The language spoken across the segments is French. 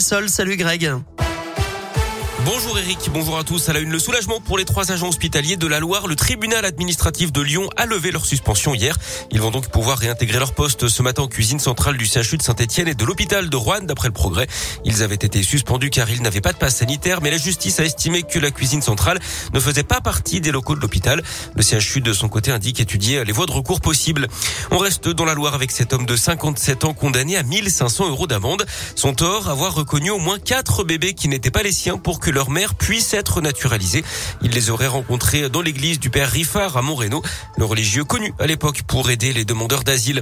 Salut Greg. Bonjour Eric, bonjour à tous. À la une, le soulagement pour les trois agents hospitaliers de la Loire. Le tribunal administratif de Lyon a levé leur suspension hier. Ils vont donc pouvoir réintégrer leur poste ce matin en cuisine centrale du CHU de Saint-Etienne et de l'hôpital de Rouen, d'après le progrès. Ils avaient été suspendus car ils n'avaient pas de passe sanitaire, mais la justice a estimé que la cuisine centrale ne faisait pas partie des locaux de l'hôpital. Le CHU, de son côté, indique étudier les voies de recours possibles. On reste dans la Loire avec cet homme de 57 ans condamné à 1500 euros d'amende. Son tort, avoir reconnu au moins quatre bébés qui n'étaient pas les siens pour que leur mère puisse être naturalisée. Il les aurait rencontrés dans l'église du père Riffard à Moreno, le religieux connu à l'époque pour aider les demandeurs d'asile.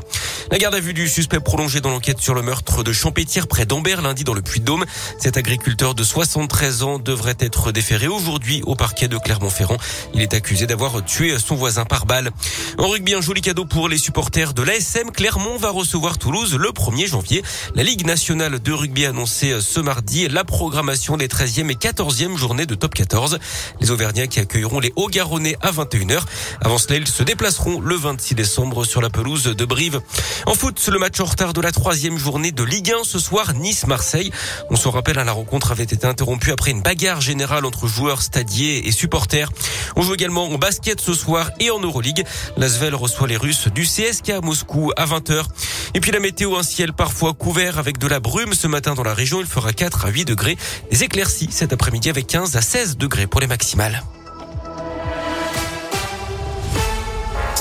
La garde à vue du suspect prolongée dans l'enquête sur le meurtre de Champétière près d'Ambert lundi dans le Puy-de-Dôme. Cet agriculteur de 73 ans devrait être déféré aujourd'hui au parquet de Clermont-Ferrand. Il est accusé d'avoir tué son voisin par balle. En rugby, un joli cadeau pour les supporters de l'ASM. Clermont va recevoir Toulouse le 1er janvier. La Ligue nationale de rugby a annoncé ce mardi la programmation des 13e et 14e journée de top 14. Les Auvergnats qui accueilleront les Hauts-Garonnais à 21h. Avant cela, ils se déplaceront le 26 décembre sur la pelouse de Brive. En foot, le match en retard de la troisième journée de Ligue 1 ce soir, Nice-Marseille. On se rappelle, hein, la rencontre avait été interrompue après une bagarre générale entre joueurs, stadiers et supporters. On joue également en basket ce soir et en Euroleague. L'Asvel reçoit les Russes du CSK à Moscou à 20h. Et puis la météo, un ciel parfois couvert avec de la brume ce matin dans la région. Il fera 4 à 8 degrés. Des éclaircies cet après-midi avec 15 à 16 degrés pour les maximales.